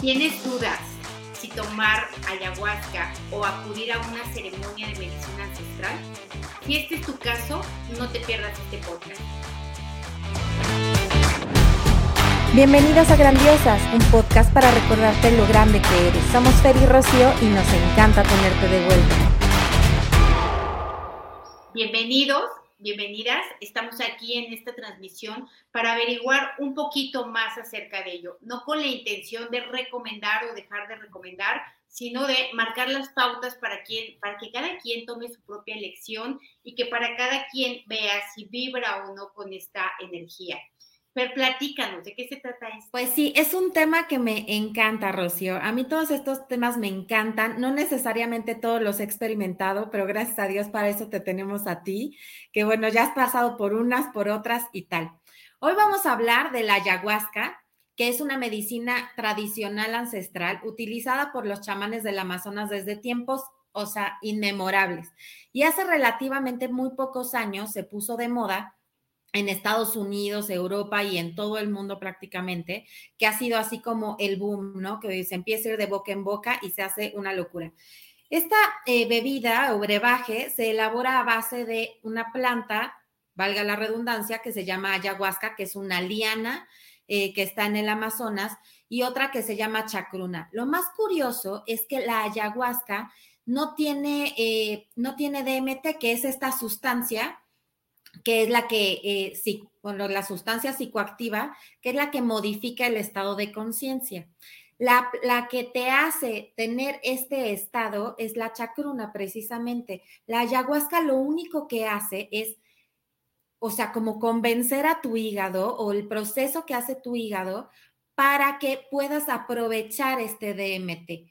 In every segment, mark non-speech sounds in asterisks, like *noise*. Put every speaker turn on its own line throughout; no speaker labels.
¿Tienes dudas si tomar ayahuasca o acudir a una ceremonia de medicina ancestral? Si este es tu caso, no te pierdas este podcast.
Bienvenidas a Grandiosas, un podcast para recordarte lo grande que eres. Somos Fer y Rocío y nos encanta tenerte de vuelta.
Bienvenidos bienvenidas. Estamos aquí en esta transmisión para averiguar un poquito más acerca de ello, no con la intención de recomendar o dejar de recomendar, sino de marcar las pautas para, quien, para que cada quien tome su propia elección y que para cada quien vea si vibra o no con esta energía. Pero platícanos, ¿de qué se trata esto?
Pues sí, es un tema que me encanta, Rocío. A mí todos estos temas me encantan. No necesariamente todos los he experimentado, pero gracias a Dios para eso te tenemos a ti, que bueno, ya has pasado por unas, por otras y tal. Hoy vamos a hablar de la ayahuasca, que es una medicina tradicional ancestral utilizada por los chamanes del Amazonas desde tiempos, o sea, inmemorables. Y hace relativamente muy pocos años se puso de moda en Estados Unidos, Europa y en todo el mundo prácticamente, que ha sido así como el boom, ¿no? Que se empieza a ir de boca en boca y se hace una locura. Esta eh, bebida o brebaje se elabora a base de una planta, valga la redundancia, que se llama ayahuasca, que es una liana eh, que está en el Amazonas, y otra que se llama chacruna. Lo más curioso es que la ayahuasca no tiene, eh, no tiene DMT, que es esta sustancia que es la que, eh, sí, bueno, la sustancia psicoactiva, que es la que modifica el estado de conciencia. La, la, que te hace tener este estado es la chacruna, precisamente. La ayahuasca lo único que hace es, o sea, como convencer a tu hígado o el proceso que hace tu hígado para que puedas aprovechar este DMT.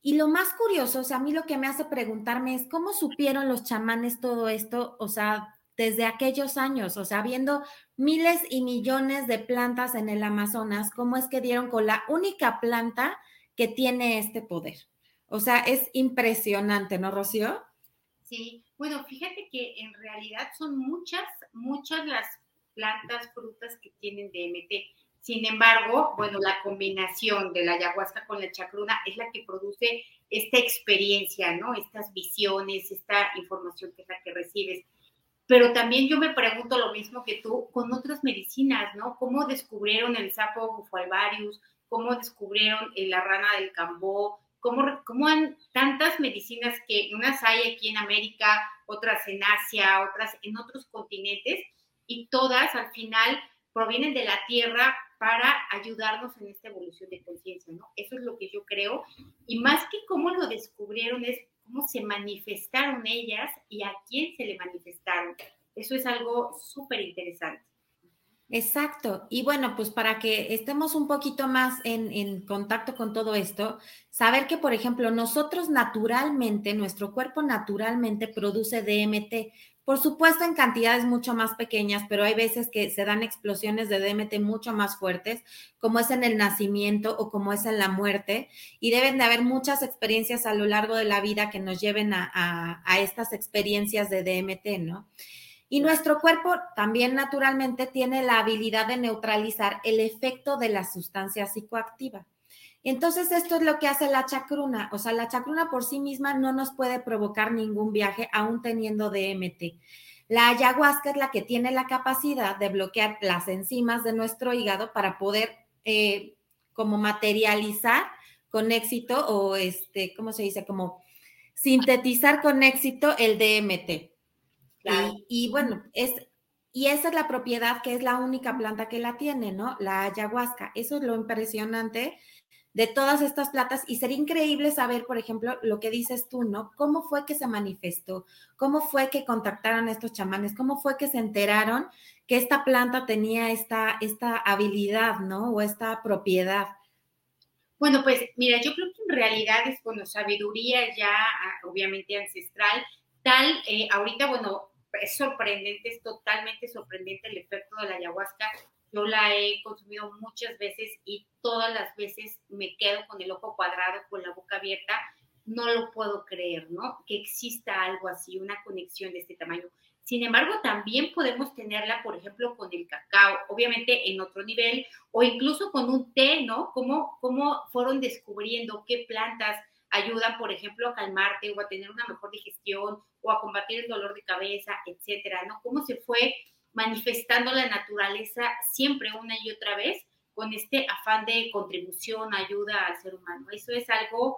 Y lo más curioso, o sea, a mí lo que me hace preguntarme es, ¿cómo supieron los chamanes todo esto? O sea, desde aquellos años, o sea, viendo miles y millones de plantas en el Amazonas, ¿cómo es que dieron con la única planta que tiene este poder? O sea, es impresionante, ¿no, Rocío?
Sí, bueno, fíjate que en realidad son muchas, muchas las plantas, frutas que tienen DMT. Sin embargo, bueno, la combinación de la ayahuasca con la chacruna es la que produce esta experiencia, ¿no? Estas visiones, esta información que es la que recibes pero también yo me pregunto lo mismo que tú con otras medicinas, ¿no? ¿Cómo descubrieron el sapo bufalvarius? ¿Cómo descubrieron la rana del cambó? ¿Cómo, cómo han tantas medicinas que unas hay aquí en América, otras en Asia, otras en otros continentes, y todas al final provienen de la tierra para ayudarnos en esta evolución de conciencia, ¿no? Eso es lo que yo creo. Y más que cómo lo descubrieron es cómo se manifestaron ellas y a quién se le manifestaron. Eso es algo súper interesante.
Exacto. Y bueno, pues para que estemos un poquito más en, en, contacto con todo esto, saber que, por ejemplo, nosotros naturalmente, nuestro cuerpo naturalmente produce DMT, por supuesto, en cantidades mucho más pequeñas, pero hay veces que se dan explosiones de DMT mucho más fuertes, como es en el nacimiento o como es en la muerte, y deben de haber muchas experiencias a lo largo de la vida que nos lleven a, estas experiencias de DMT, ¿no? Y nuestro cuerpo también naturalmente tiene la habilidad de neutralizar el efecto de la sustancia psicoactiva. Entonces, esto es lo que hace la chacruna. O sea, la chacruna por sí misma no nos puede provocar ningún viaje, aún teniendo DMT. La ayahuasca es la que tiene la capacidad de bloquear las enzimas de nuestro hígado para poder eh, como materializar con éxito o este, ¿cómo se dice? Como sintetizar con éxito el DMT. Y, y, bueno, es, y esa es la propiedad que es la única planta que la tiene, ¿no? La ayahuasca. Eso es lo impresionante de todas estas plantas y sería increíble saber, por ejemplo, lo que dices tú, ¿no? ¿Cómo fue que se manifestó? ¿Cómo fue que contactaron a estos chamanes? ¿Cómo fue que se enteraron que esta planta tenía esta, esta habilidad, ¿no? O esta propiedad.
Bueno, pues mira, yo creo que en realidad es, bueno, sabiduría ya ah, obviamente ancestral, tal, eh, ahorita, bueno, es sorprendente, es totalmente sorprendente el efecto de la ayahuasca yo la he consumido muchas veces y todas las veces me quedo con el ojo cuadrado, con la boca abierta. No lo puedo creer, ¿no? Que exista algo así, una conexión de este tamaño. Sin embargo, también podemos tenerla, por ejemplo, con el cacao, obviamente en otro nivel, o incluso con un té, ¿no? Cómo, cómo fueron descubriendo qué plantas ayudan, por ejemplo, a calmarte o a tener una mejor digestión o a combatir el dolor de cabeza, etcétera, ¿no? Cómo se fue manifestando la naturaleza siempre una y otra vez con este afán de contribución, ayuda al ser humano. Eso es algo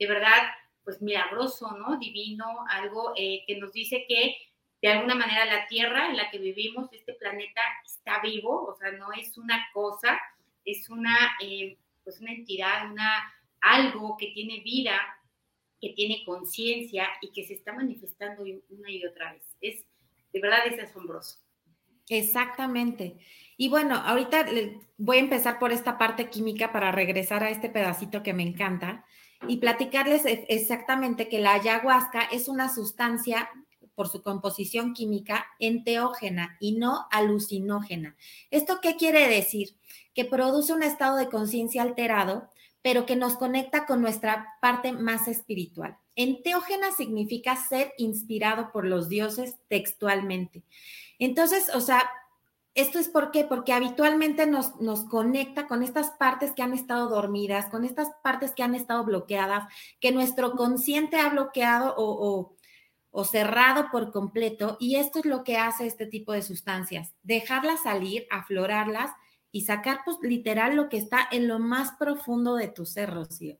de verdad, pues milagroso, ¿no? Divino, algo eh, que nos dice que de alguna manera la Tierra en la que vivimos, este planeta está vivo, o sea, no es una cosa, es una, eh, pues una entidad, una, algo que tiene vida, que tiene conciencia y que se está manifestando una y otra vez. Es, de verdad, es asombroso.
Exactamente. Y bueno, ahorita voy a empezar por esta parte química para regresar a este pedacito que me encanta y platicarles e, exactamente que la ayahuasca es una sustancia por su composición química enteógena y no alucinógena. ¿Esto qué quiere decir? Que produce un estado de conciencia alterado, pero que nos conecta con nuestra parte más espiritual. Enteógena significa ser inspirado por los dioses textualmente. Entonces, o sea, esto es por qué? Porque habitualmente nos, nos, conecta con estas partes que han estado dormidas, con estas partes que han estado bloqueadas, que nuestro consciente ha bloqueado o o cerrado por completo y esto es lo que hace este tipo de sustancias, dejarlas salir, aflorarlas y sacar pues literal lo que está en lo más profundo de tu ser, Rocío.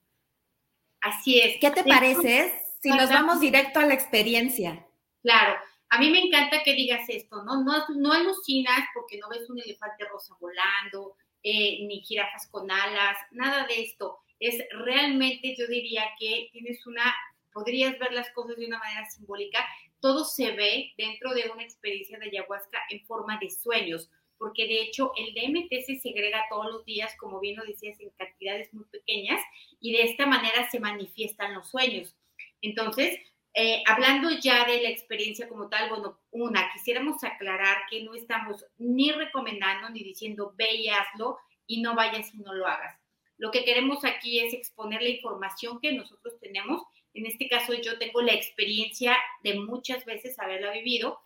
Así es.
¿Qué te parece si nos vamos directo a la experiencia?
Claro, a mí me encanta que digas esto, ¿no? No, no alucinas porque no ves un elefante rosa volando, eh, ni jirafas con alas, nada de esto. Es realmente, yo diría que tienes una podrías ver las cosas de una manera simbólica, todo se ve dentro de una experiencia de ayahuasca en forma de sueños, porque de hecho el DMT se segrega todos los días, como bien lo decías, en cantidades muy pequeñas, y de esta manera se manifiestan los sueños. Entonces, eh, hablando ya de la experiencia como tal, bueno, una, quisiéramos aclarar que no estamos ni recomendando ni diciendo ve y hazlo y no vayas y no lo hagas. Lo que queremos aquí es exponer la información que nosotros tenemos en este caso yo tengo la experiencia de muchas veces haberla vivido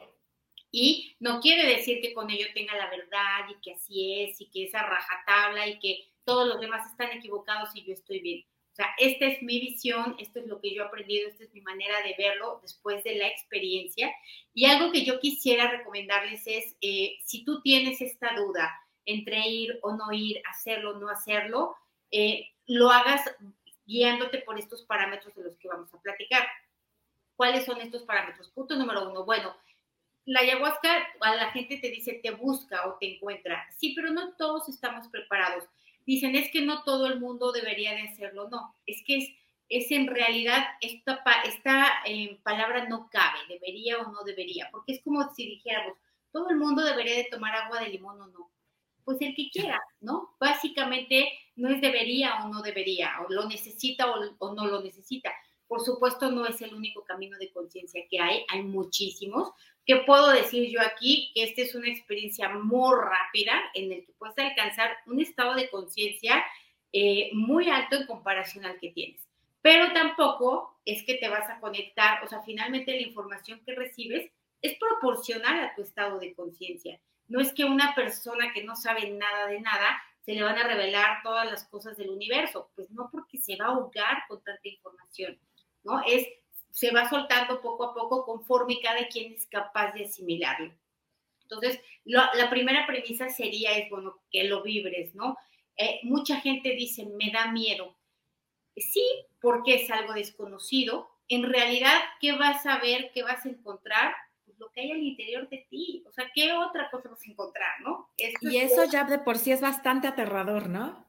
y no quiere decir que con ello tenga la verdad y que así es y que esa rajatabla y que todos los demás están equivocados y yo estoy bien. O sea, esta es mi visión, esto es lo que yo he aprendido, esta es mi manera de verlo después de la experiencia. Y algo que yo quisiera recomendarles es, eh, si tú tienes esta duda entre ir o no ir, hacerlo o no hacerlo, eh, lo hagas guiándote por estos parámetros de los que vamos a platicar. ¿Cuáles son estos parámetros? Punto número uno, bueno, la ayahuasca a la gente te dice te busca o te encuentra. Sí, pero no todos estamos preparados. Dicen es que no todo el mundo debería de hacerlo. No, es que es, es en realidad esta, esta eh, palabra no cabe, debería o no debería, porque es como si dijéramos, todo el mundo debería de tomar agua de limón o no pues el que quiera, ¿no? Básicamente no es debería o no debería, o lo necesita o, no lo necesita. Por supuesto, no es el único camino de conciencia que hay, hay muchísimos. ¿Qué puedo decir yo aquí? Que esta es una experiencia muy rápida en el que puedes alcanzar un estado de conciencia eh, muy alto en comparación al que tienes. Pero tampoco es que te vas a conectar, o sea, finalmente la información que recibes es proporcional a tu estado de conciencia. No es que una persona que no sabe nada de nada se le van a revelar todas las cosas del universo, pues no porque se va a ahogar con tanta información, ¿no? Es, se va soltando poco a poco conforme cada quien es capaz de asimilarlo. Entonces, la primera premisa sería, es, bueno, que lo vibres, ¿no? Eh, mucha gente dice, me da miedo. Sí, porque es algo desconocido. En realidad, ¿qué vas a ver? ¿Qué vas a encontrar? lo que hay al interior de ti. O sea, ¿qué otra cosa vas a encontrar, no?
y eso ya de por sí es bastante aterrador, ¿no?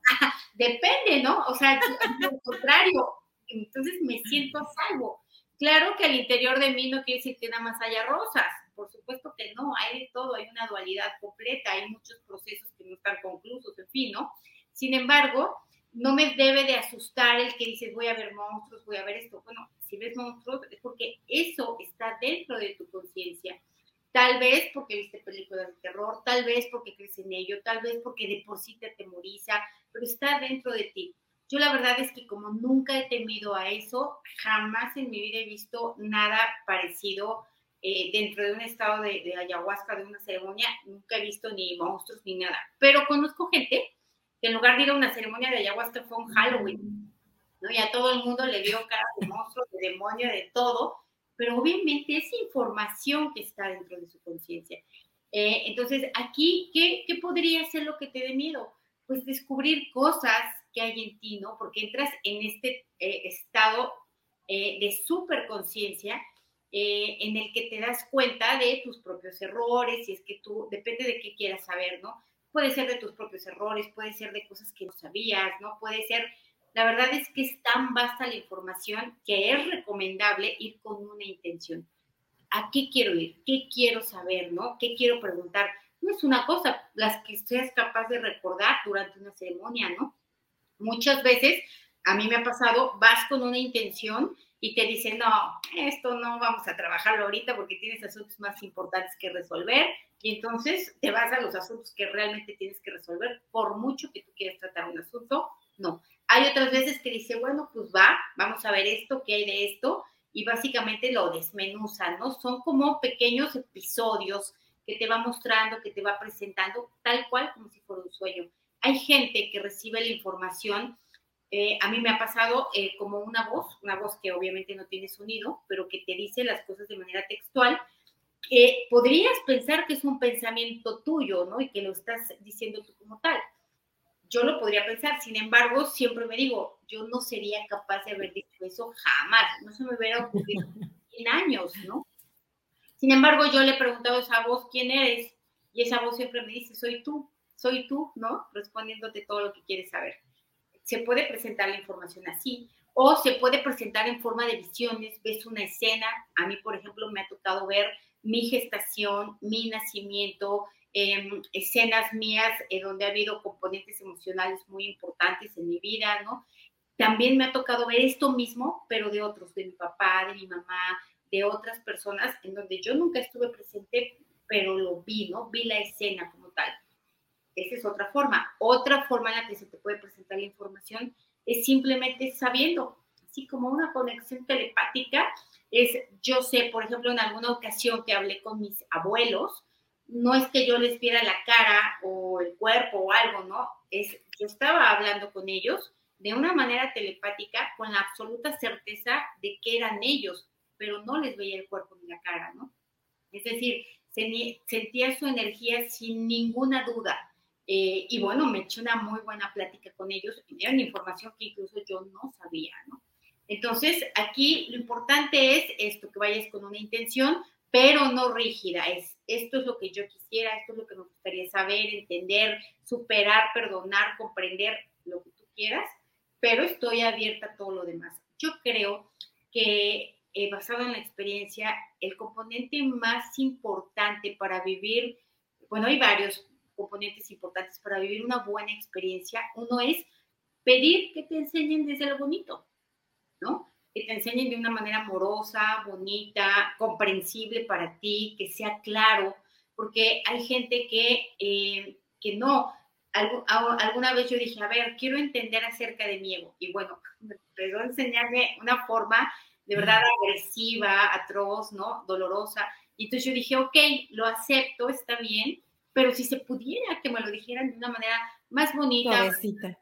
Depende, ¿no? O sea, *laughs* al contrario, entonces me siento a salvo. Claro que al interior de mí no quiere decir que nada más haya rosas, por supuesto que no, hay de todo, hay una dualidad completa, hay muchos procesos que no están conclusos, en fin, ¿no? Sin embargo, no me debe de asustar el que dices voy a ver monstruos, voy a ver esto. Bueno, si ves monstruos es porque eso está dentro de tu conciencia. Tal vez porque viste películas de terror, tal vez porque crees en ello, tal vez porque de por sí te atemoriza, pero está dentro de ti. Yo la verdad es que como nunca he temido a eso, jamás en mi vida he visto nada parecido eh, dentro de un estado de, ayahuasca, de una ceremonia, nunca he visto ni monstruos ni nada. Pero conozco gente que en lugar de ir a una ceremonia de ayahuasca fue un Halloween, ¿no? Y a todo el mundo le dio cara de monstruo, de demonio, de todo, pero obviamente es información que está dentro de su conciencia. Eh, entonces, aquí, ¿qué, ¿qué podría ser lo que te dé miedo? Pues descubrir cosas que hay en ti, ¿no? Porque entras en este eh, estado eh, de superconciencia eh, en el que te das cuenta de tus propios errores, y es que tú, depende de qué quieras saber, ¿no? Puede ser de tus propios errores, puede ser de cosas que no sabías, ¿no? Puede ser, la verdad es que es tan vasta la información que es recomendable ir con una intención. ¿A qué quiero ir? ¿Qué quiero saber, ¿no? ¿Qué quiero preguntar? No es una cosa, las que seas capaz de recordar durante una ceremonia, ¿no? Muchas veces, a mí me ha pasado, vas con una intención y te dicen, no, esto no vamos a trabajarlo ahorita porque tienes asuntos más importantes que resolver. Y entonces te vas a los asuntos que realmente tienes que resolver, por mucho que tú quieras tratar un asunto, no. Hay otras veces que dice, bueno, pues va, vamos a ver esto, qué hay de esto, y básicamente lo desmenuzan, ¿no? Son como pequeños episodios que te va mostrando, que te va presentando, tal cual como si fuera un sueño hay gente que recibe la información, eh, a mí me ha pasado eh, como una voz, una voz que obviamente no tiene sonido, pero que te dice las cosas de manera textual. Eh, podrías pensar que es un pensamiento tuyo, ¿no? Y que lo estás diciendo tú como tal. Yo lo podría pensar, sin embargo, siempre me digo, yo no sería capaz de haber dicho eso jamás, no se me hubiera ocurrido en años, ¿no? Sin embargo, yo le he preguntado a esa voz, ¿quién eres? Y esa voz siempre me dice, soy tú soy tú, ¿no? Respondiéndote todo lo que quieres saber. Se puede presentar la información así o se puede presentar en forma de visiones, ves una escena, a mí, por ejemplo, me ha tocado ver mi gestación, mi nacimiento, em, escenas mías eh, donde ha habido componentes emocionales muy importantes en mi vida, ¿no? También me ha tocado ver esto mismo, pero de otros, de mi papá, de mi mamá, de otras personas, en donde yo nunca estuve presente, pero lo vi, ¿no? Vi la escena como. Esa es otra forma. Otra forma en la que se te puede presentar la información es simplemente sabiendo, así como una conexión telepática. Es, yo sé, por ejemplo, en alguna ocasión que hablé con mis abuelos, no es que yo les viera la cara o el cuerpo o algo, ¿no? Es, yo estaba hablando con ellos de una manera telepática con la absoluta certeza de que eran ellos, pero no les veía el cuerpo ni la cara, ¿no? Es decir, sentía su energía sin ninguna duda. Eh, y bueno, me eché una muy buena plática con ellos, dieron información que incluso yo no sabía, ¿no? Entonces, aquí lo importante es esto, que vayas con una intención, pero no rígida, es esto es lo que yo quisiera, esto es lo que me gustaría saber, entender, superar, perdonar, comprender lo que tú quieras, pero estoy abierta a todo lo demás. Yo creo que eh, basado en la experiencia, el componente más importante para vivir, bueno, hay varios, componentes importantes para vivir una buena experiencia. Uno es pedir que te enseñen desde lo bonito, ¿no? Que te enseñen de una manera amorosa, bonita, comprensible para ti, que sea claro, porque hay gente que, eh, que no. alguna vez yo dije, a ver, quiero entender acerca de mi ego. Y bueno, *laughs* me empezó a enseñarme una forma de verdad agresiva, atroz, ¿no? Dolorosa. Y entonces yo dije, ok, lo acepto, está bien, pero si se pudiera que me lo dijeran de una manera más bonita,
suavecita.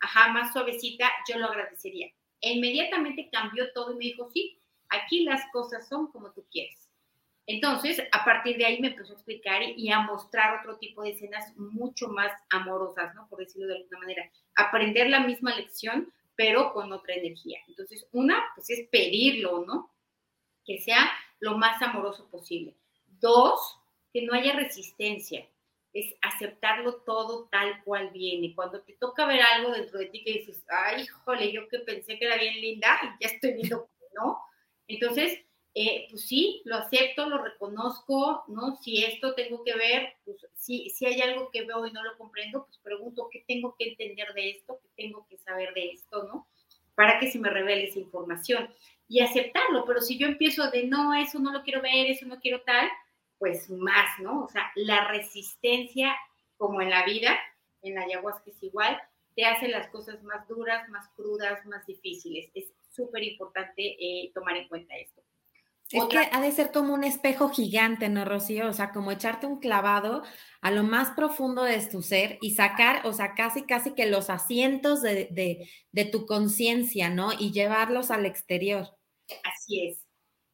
ajá, más suavecita, yo lo agradecería. E inmediatamente cambió todo y me dijo, sí, aquí las cosas son como tú quieres. Entonces, a partir de ahí me empezó a explicar y a mostrar otro tipo de escenas mucho más amorosas, ¿no? Por decirlo de alguna manera. Aprender la misma lección, pero con otra energía. Entonces, una, pues es pedirlo, ¿no? Que sea lo más amoroso posible. Dos, que no haya resistencia, es aceptarlo todo tal cual viene. Cuando te toca ver algo dentro de ti que dices, ay, híjole, yo que pensé que era bien linda y *laughs* ya estoy viendo que no. Entonces, eh, pues sí, lo acepto, lo reconozco, ¿no? Si esto tengo que ver, pues si, si hay algo que veo y no lo comprendo, pues pregunto qué tengo que entender de esto, qué tengo que saber de esto, ¿no? Para que se me revele esa información y aceptarlo. Pero si yo empiezo de no, eso no lo quiero ver, eso no quiero tal, pues más, ¿no? O sea, la resistencia, como en la vida, en la ayahuasca es igual, te hace las cosas más duras, más crudas, más difíciles. Es súper importante eh, tomar en cuenta esto.
Es que ha de ser como un espejo gigante, ¿no, Rocío? O sea, como echarte un clavado a lo más profundo de tu ser y sacar, o sea, casi, casi que los asientos de, de, de tu conciencia, ¿no? Y llevarlos al exterior.
Así es.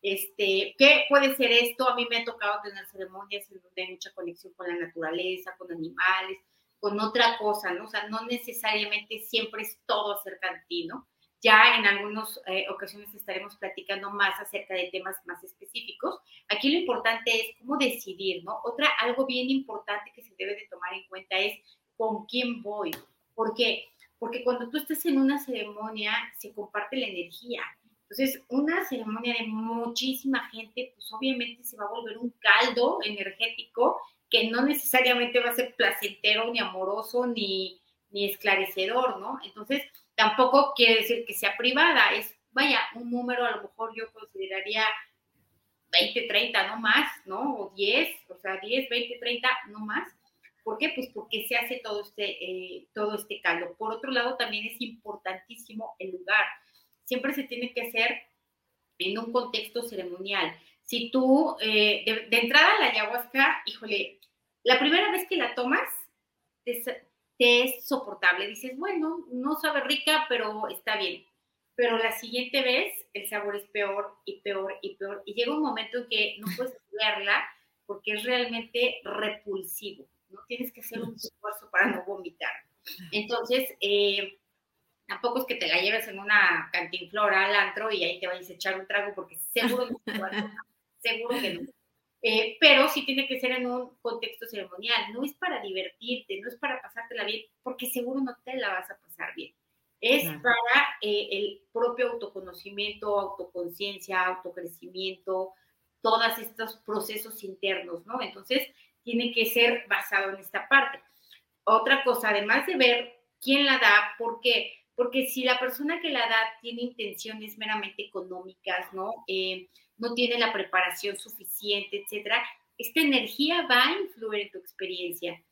Este, ¿Qué puede ser esto? A mí me ha tocado tener ceremonias hay mucha conexión con la naturaleza, con animales, con otra cosa, ¿no? O sea, no necesariamente siempre es todo acerca de ti, ¿no? Ya en algunas eh, ocasiones estaremos platicando más acerca de temas más específicos. Aquí lo importante es cómo decidir, ¿no? Otra, algo bien importante que se debe de tomar en cuenta es con quién voy. ¿Por qué? Porque cuando tú estás en una ceremonia, se comparte la energía. Entonces, una ceremonia de muchísima gente, pues obviamente se va a volver un caldo energético que no necesariamente va a ser placentero, ni amoroso, ni, ni esclarecedor, ¿no? Entonces, tampoco quiere decir que sea privada, es, vaya, un número a lo mejor yo consideraría 20, 30, no más, ¿no? O 10, o sea, 10, 20, 30, no más. ¿Por qué? Pues porque se hace todo este, eh, todo este caldo. Por otro lado, también es importantísimo el lugar. Siempre se tiene que hacer en un contexto ceremonial. Si tú, eh, de, de, entrada la ayahuasca, híjole, la primera vez que la tomas, te es soportable. Dices, bueno, no sabe rica, pero está bien. Pero la siguiente vez el sabor es peor y peor y peor. Y llega un momento en que no puedes *laughs* verla porque es realmente repulsivo. ¿no? Tienes que hacer un esfuerzo para no vomitar. Entonces, eh, tampoco es que te la lleves en una cantinflora al antro y ahí te vayas a echar un trago porque seguro, no, seguro que no. Eh, pero sí tiene que ser en un contexto ceremonial, no es para divertirte, no es para pasártela bien, porque seguro no te la vas a pasar bien. Es para eh, el propio autoconocimiento, autoconciencia, autocrecimiento, todos estos procesos internos, ¿no? Entonces, tiene que ser basado en esta parte. Otra cosa, además de ver quién la da, ¿por qué? Porque si la persona que la da tiene intenciones meramente económicas, ¿no? Eh, no tiene la preparación suficiente, etcétera, esta energía va a influir en tu experiencia.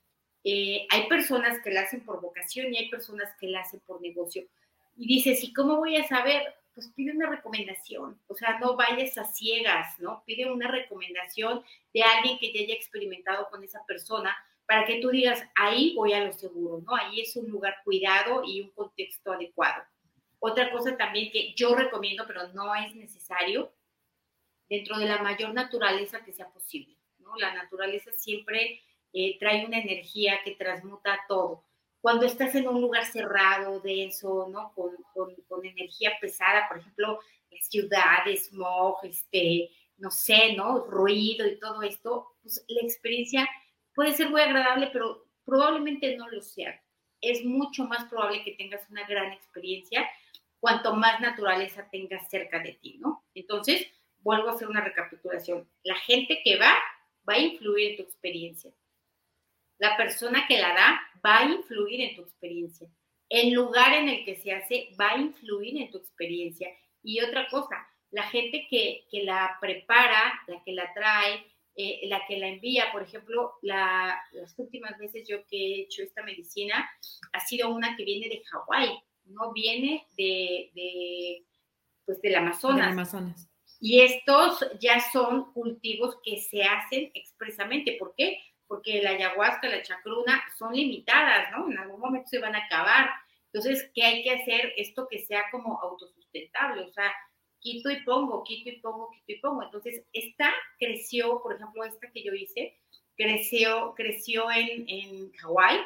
Eh, hay personas que la hacen por vocación y hay personas que la hacen por negocio. Y dices, ¿y cómo voy a saber? Pues pide una recomendación, o sea, no vayas a ciegas, ¿no? Pide una recomendación de alguien que ya haya experimentado con esa persona para que tú digas, ahí voy a lo seguro, ¿no? Ahí es un lugar cuidado y un contexto adecuado. Otra cosa también que yo recomiendo, pero no es necesario, dentro de la mayor naturaleza que sea posible. ¿no? La naturaleza siempre eh, trae una energía que transmuta todo. Cuando estás en un lugar cerrado, denso, ¿no? Con, con, con energía pesada, por ejemplo, ciudades, smog, este, no sé, ¿no? Ruido y todo esto, pues la experiencia puede ser muy agradable, pero probablemente no lo sea. Es mucho más probable que tengas una gran experiencia cuanto más naturaleza tengas cerca de ti, ¿no? Entonces, vuelvo a hacer una recapitulación. La gente que va va a influir en tu experiencia. La persona que la da va a influir en tu experiencia. El lugar en el que se hace va a influir en tu experiencia. Y otra cosa, la gente que, la prepara, la que la trae, eh, la que la envía, por ejemplo, las últimas veces yo que he hecho esta medicina ha sido una que viene de Hawái, no viene de, de pues del Amazonas.
Amazonas.
Y estos ya son cultivos que se hacen expresamente. ¿Por qué? Porque la ayahuasca, la chacruna son limitadas, ¿no? En algún momento se van a acabar. Entonces, ¿qué hay que hacer? Esto que sea como autosustentable, o sea, quito y pongo, quito y pongo, quito y pongo. Entonces, esta creció, por ejemplo, esta que yo hice, creció, creció en, en Hawái,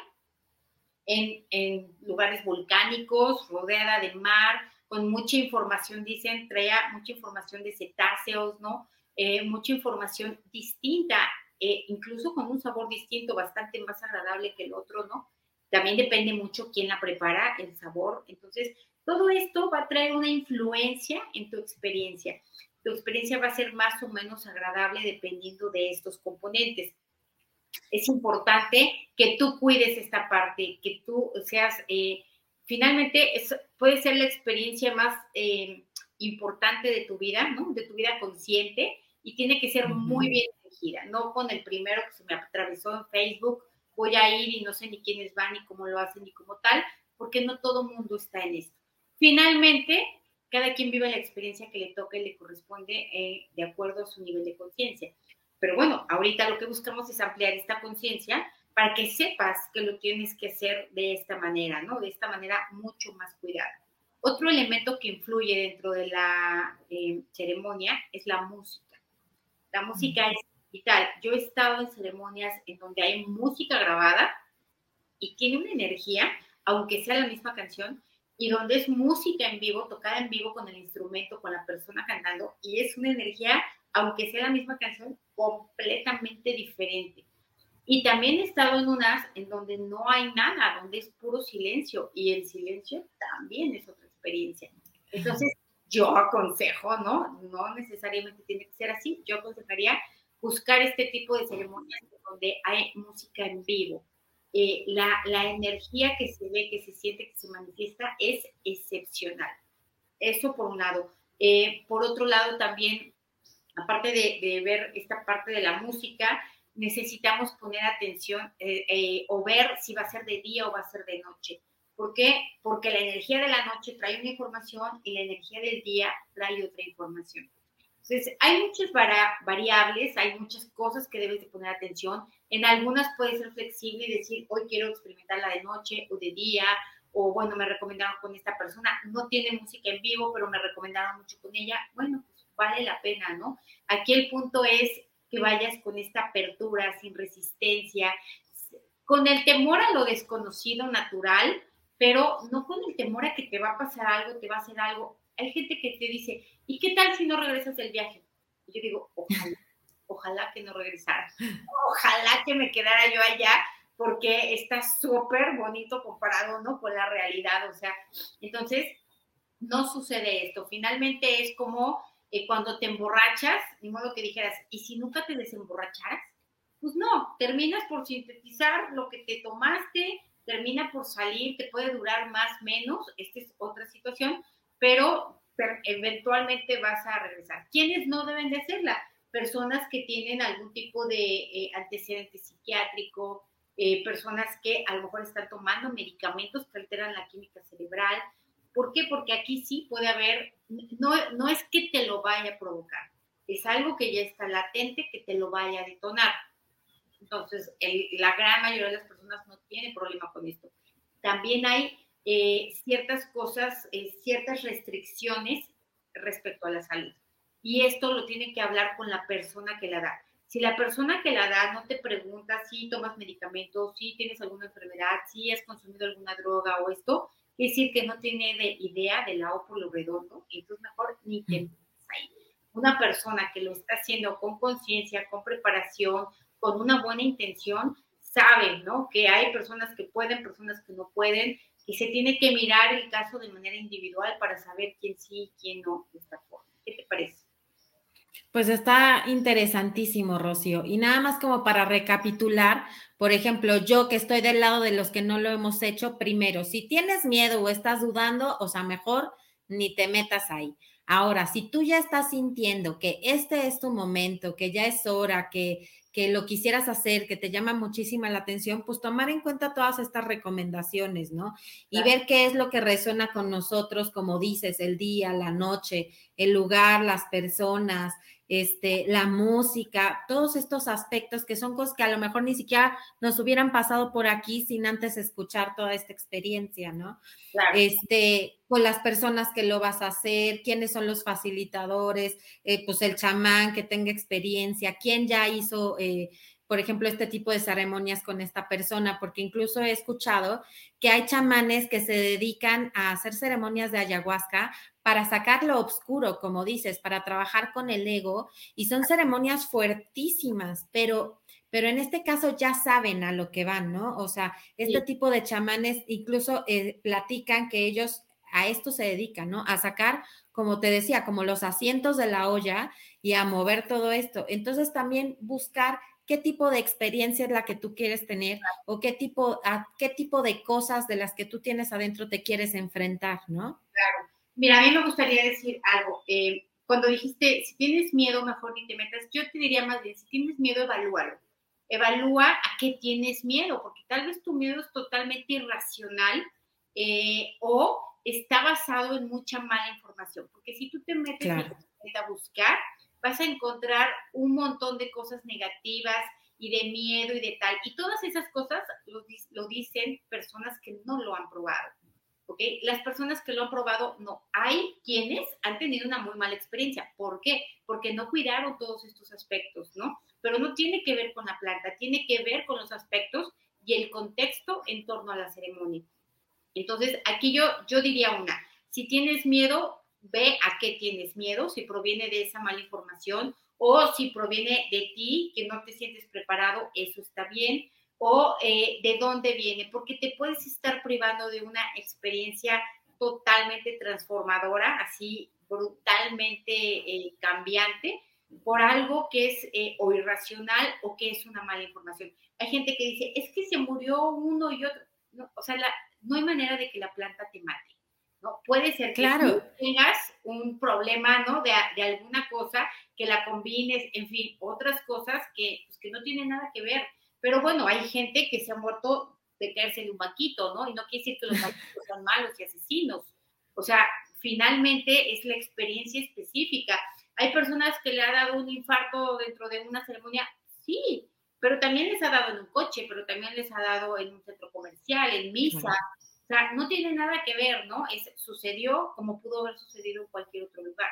en, en lugares volcánicos, rodeada de mar, con mucha información, dicen, traía mucha información de cetáceos, ¿no? Eh, mucha información distinta, eh, incluso con un sabor distinto, bastante más agradable que el otro, ¿no? También depende mucho quién la prepara, el sabor. Entonces, todo esto va a traer una influencia en tu experiencia. Tu experiencia va a ser más o menos agradable dependiendo de estos componentes. Es importante que tú cuides esta parte, que tú seas eh, finalmente es, puede ser la experiencia más eh, importante de tu vida, ¿no? De tu vida consciente y tiene que ser muy bien elegida, no con el primero que se me atravesó en Facebook, voy a ir y no sé ni quiénes van ni cómo lo hacen ni cómo tal, porque no todo mundo está en esto. Finalmente, cada quien vive la experiencia que le toca y le corresponde eh, de acuerdo a su nivel de conciencia. Pero bueno, ahorita lo que buscamos es ampliar esta conciencia para que sepas que lo tienes que hacer de esta manera, ¿no? De esta manera mucho más cuidada. Otro elemento que influye dentro de la eh, ceremonia es la música. La música es vital. Yo he estado en ceremonias en donde hay música grabada y tiene una energía, aunque sea la misma canción, y donde es música en vivo, tocada en vivo con el instrumento, con la persona cantando, y es una energía, aunque sea la misma canción, completamente diferente. Y también he estado en unas en donde no hay nada, donde es puro silencio, y el silencio también es otra experiencia. Entonces, yo aconsejo, ¿no? No necesariamente tiene que ser así, yo aconsejaría buscar este tipo de ceremonias donde hay música en vivo. Eh, la, la, energía que se ve, que se siente, que se manifiesta es excepcional. Eso por un lado. Eh, por otro lado, también, aparte de, ver esta parte de la música, necesitamos poner atención eh, o ver si va a ser de día o va a ser de noche. ¿Por qué? Porque la energía de la noche trae una información y la energía del día trae otra información. Entonces, hay muchas variables, hay muchas cosas que debes de poner atención. En algunas puedes ser flexible y decir, hoy quiero experimentarla de noche o de día, o bueno, me recomendaron con esta persona, no tiene música en vivo, pero me recomendaron mucho con ella. Bueno, pues vale la pena, ¿no? Aquí el punto es que vayas con esta apertura, sin resistencia, con el temor a lo desconocido natural, pero no con el temor a que te va a pasar algo, te va a hacer algo. Hay gente que te dice, ¿y qué tal si no regresas del viaje? Yo digo, ojalá, ojalá que no regresara. Ojalá que me quedara yo allá, porque está súper bonito comparado, ¿no? Con la realidad. O sea, entonces, no sucede esto. Finalmente es como eh, cuando te emborrachas, ni modo que dijeras, ¿y si nunca te desemborracharas? Pues no, terminas por sintetizar lo que te tomaste, termina por salir, te puede durar más, menos, esta es otra situación, pero, eventualmente vas a regresar. ¿Quiénes no deben de hacerla? Personas que tienen algún tipo de eh, antecedente psiquiátrico, eh, personas que a lo mejor están tomando medicamentos que alteran la química cerebral. ¿Por qué? Porque aquí sí puede haber, no, no es que te lo vaya a provocar, es algo que ya está latente que te lo vaya a detonar. Entonces, la gran mayoría de las personas no tiene problema con esto. También hay eh, ciertas cosas, eh, ciertas restricciones respecto a la salud. Y esto lo tiene que hablar con la persona que la da. Si la persona que la da no te pregunta si tomas medicamentos, si tienes alguna enfermedad, si has consumido alguna droga o esto, es decir que no tiene de idea de la O por lo redondo, entonces mejor ni te ahí. Una persona que lo está haciendo con conciencia, con preparación, con una buena intención, sabe, ¿no? Que hay personas que pueden, personas que no pueden, y se tiene que mirar el caso de manera individual para saber quién sí y quién no de esta. ¿Qué te parece?
Pues está interesantísimo, Rocío. Y nada más como para recapitular, por ejemplo, yo que estoy del lado de los que no lo hemos hecho, primero, si tienes miedo o estás dudando, o sea, mejor ni te metas ahí. Ahora, si tú ya estás sintiendo que este es tu momento, que ya es hora, que, que lo quisieras hacer, que te llama muchísima la atención, pues tomar en cuenta todas estas recomendaciones, ¿no? Y ver qué es lo que resuena con nosotros, como dices, el día, la noche, el lugar, las personas, este, la música, todos estos aspectos que son cosas que a lo mejor ni siquiera nos hubieran pasado por aquí sin antes escuchar toda esta experiencia, ¿no? Claro. Este, con las personas que lo vas a hacer, quiénes son los facilitadores, eh, pues el chamán que tenga experiencia, quién ya hizo eh, por ejemplo, este tipo de ceremonias con esta persona, porque incluso he escuchado que hay chamanes que se dedican a hacer ceremonias de ayahuasca para sacar lo oscuro, como dices, para trabajar con el ego, y son ceremonias fuertísimas, pero pero en este caso ya saben a lo que van, ¿no? O sea, este tipo de chamanes incluso eh, platican que ellos a esto se dedican, ¿no? A sacar, como te decía, como los asientos de la olla y a mover todo esto. Entonces también buscar qué tipo de experiencia es la que tú quieres tener o qué tipo, a qué tipo de cosas de las que tú tienes adentro te quieres enfrentar, ¿no?
Claro. Mira, a mí me gustaría decir algo. Eh, cuando dijiste, si tienes miedo, mejor ni te metas, yo te diría más bien, si tienes miedo, evalúalo. Evalúa a qué tienes miedo, porque tal vez tu miedo es totalmente irracional eh, o está basado en mucha mala información, porque si tú te metes a buscar, vas a encontrar un montón de cosas negativas y de miedo y de tal, y todas esas cosas lo, dicen personas que no lo han probado. ¿ok? Las personas que lo han probado, no. Hay quienes han tenido una muy mala experiencia. ¿Por qué? Porque no cuidaron todos estos aspectos, ¿no? Pero no tiene que ver con la planta, tiene que ver con los aspectos y el contexto en torno a la ceremonia. Entonces, aquí yo, yo diría una, si tienes miedo, ve a qué tienes miedo, si proviene de esa mala información o si proviene de ti, que no te sientes preparado, eso está bien o eh, de dónde viene, porque te puedes estar privando de una experiencia totalmente transformadora, así brutalmente eh, cambiante, por algo que es eh, o irracional o que es una mala información. Hay gente que dice, es que se murió uno y otro. o sea, no hay manera de que la planta te mate. ¿No? Puede ser que tú tengas un problema, ¿no? De, de, alguna cosa, que la combines, en fin, otras cosas que, pues, que no tienen nada que ver. Pero bueno, hay gente que se ha muerto de caerse en un vaquito, ¿no? Y no quiere decir que los vaquitos son malos y asesinos. O sea, finalmente es la experiencia específica. Hay personas que le ha dado un infarto dentro de una ceremonia, sí, pero también les ha dado en un coche, pero también les ha dado en un centro comercial, en misa. Sea, no tiene nada que ver, ¿no? Es, sucedió como pudo haber sucedido en cualquier otro lugar.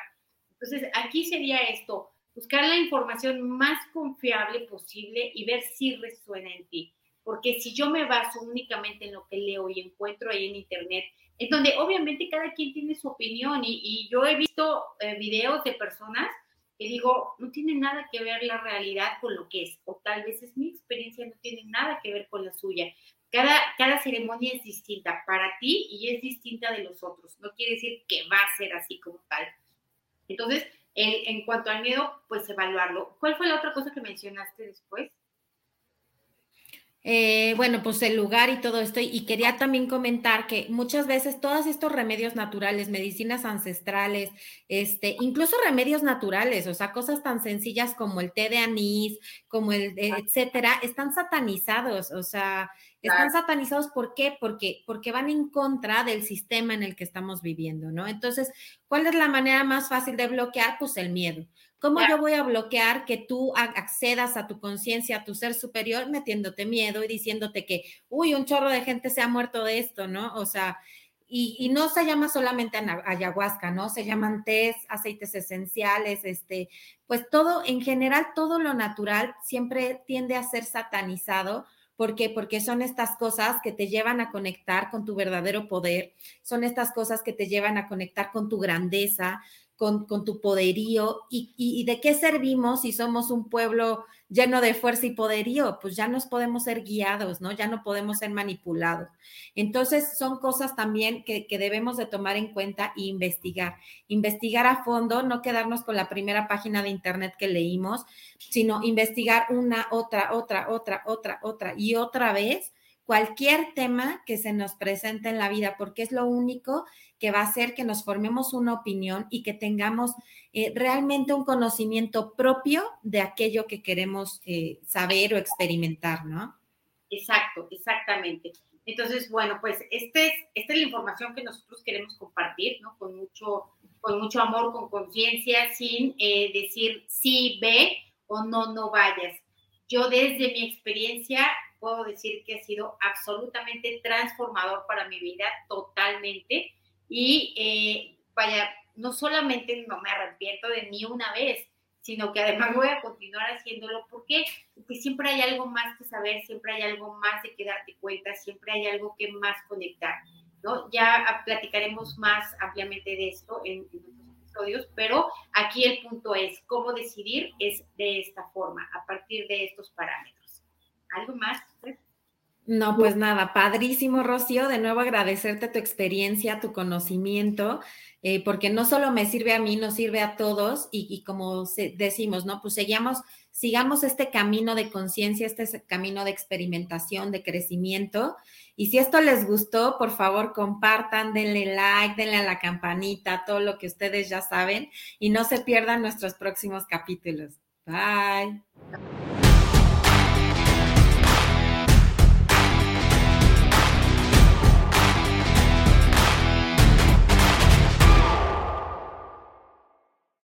Entonces, aquí sería esto, buscar la información más confiable posible y ver si resuena en ti. Porque si yo me baso únicamente en lo que leo y encuentro ahí en internet, en donde obviamente cada quien tiene su opinión y, yo he visto eh, videos de personas que digo, no tiene nada que ver la realidad con lo que es, o tal vez es mi experiencia, no tiene nada que ver con la suya. Cada, cada ceremonia es distinta para ti y es distinta de los otros. No quiere decir que va a ser así como tal. Entonces, en cuanto al miedo, pues evaluarlo. ¿Cuál fue la otra cosa que mencionaste después?
Eh, bueno, pues el lugar y todo esto. Y quería también comentar que muchas veces todos estos remedios naturales, medicinas ancestrales, este, incluso remedios naturales, o sea, cosas tan sencillas como el té de anís, como el, etcétera, están satanizados. O sea, están satanizados, ¿por qué? Porque, porque van en contra del sistema en el que estamos viviendo, ¿no? Entonces, ¿cuál es la manera más fácil de bloquear? Pues el miedo. ¿Cómo yo voy a bloquear que tú accedas a tu conciencia, a tu ser superior, metiéndote miedo y diciéndote que, uy, un chorro de gente se ha muerto de esto, ¿no? O sea, y, y no se llama solamente ayahuasca, ¿no? Se llaman tés, aceites esenciales, este, pues todo, en general, todo lo natural siempre tiende a ser satanizado ¿Por qué? Porque son estas cosas que te llevan a conectar con tu verdadero poder, son estas cosas que te llevan a conectar con tu grandeza, con, tu poderío y, de qué servimos si somos un pueblo lleno de fuerza y poderío, pues ya nos podemos ser guiados, ¿no? Ya no podemos ser manipulados. Entonces son cosas también que, que debemos de tomar en cuenta e investigar. Investigar a fondo, no quedarnos con la primera página de internet que leímos, sino investigar una, otra, otra, otra, otra, otra y otra vez cualquier tema que se nos presente en la vida, porque es lo único que va a hacer que nos formemos una opinión y que tengamos eh, realmente un conocimiento propio de aquello que queremos eh, saber o experimentar, ¿no?
Exacto, exactamente. Entonces, bueno, pues este es, esta es la información que nosotros queremos compartir, ¿no? Con mucho, con mucho amor, con conciencia, sin eh, decir sí, ve o no, no vayas. Yo desde mi experiencia puedo decir que ha sido absolutamente transformador para mi vida, totalmente. Y eh, vaya, no solamente no me arrepiento de ni una vez, sino que además voy a continuar haciéndolo. ¿Por qué? Porque siempre hay algo más que saber, siempre hay algo más de que darte cuenta, siempre hay algo que más conectar. ¿no? Ya platicaremos más ampliamente de esto en, en otros episodios, pero aquí el punto es cómo decidir es de esta forma, a partir de estos parámetros. ¿Algo más?
No, pues nada, padrísimo, Rocío. De nuevo agradecerte tu experiencia, tu conocimiento, eh, porque no solo me sirve a mí, nos sirve a todos y, como decimos, ¿no? Pues seguimos, sigamos este camino de conciencia, este camino de experimentación, de crecimiento. Y si esto les gustó, por favor, compartan, denle like, denle a la campanita, todo lo que ustedes ya saben y no se pierdan nuestros próximos capítulos. Bye.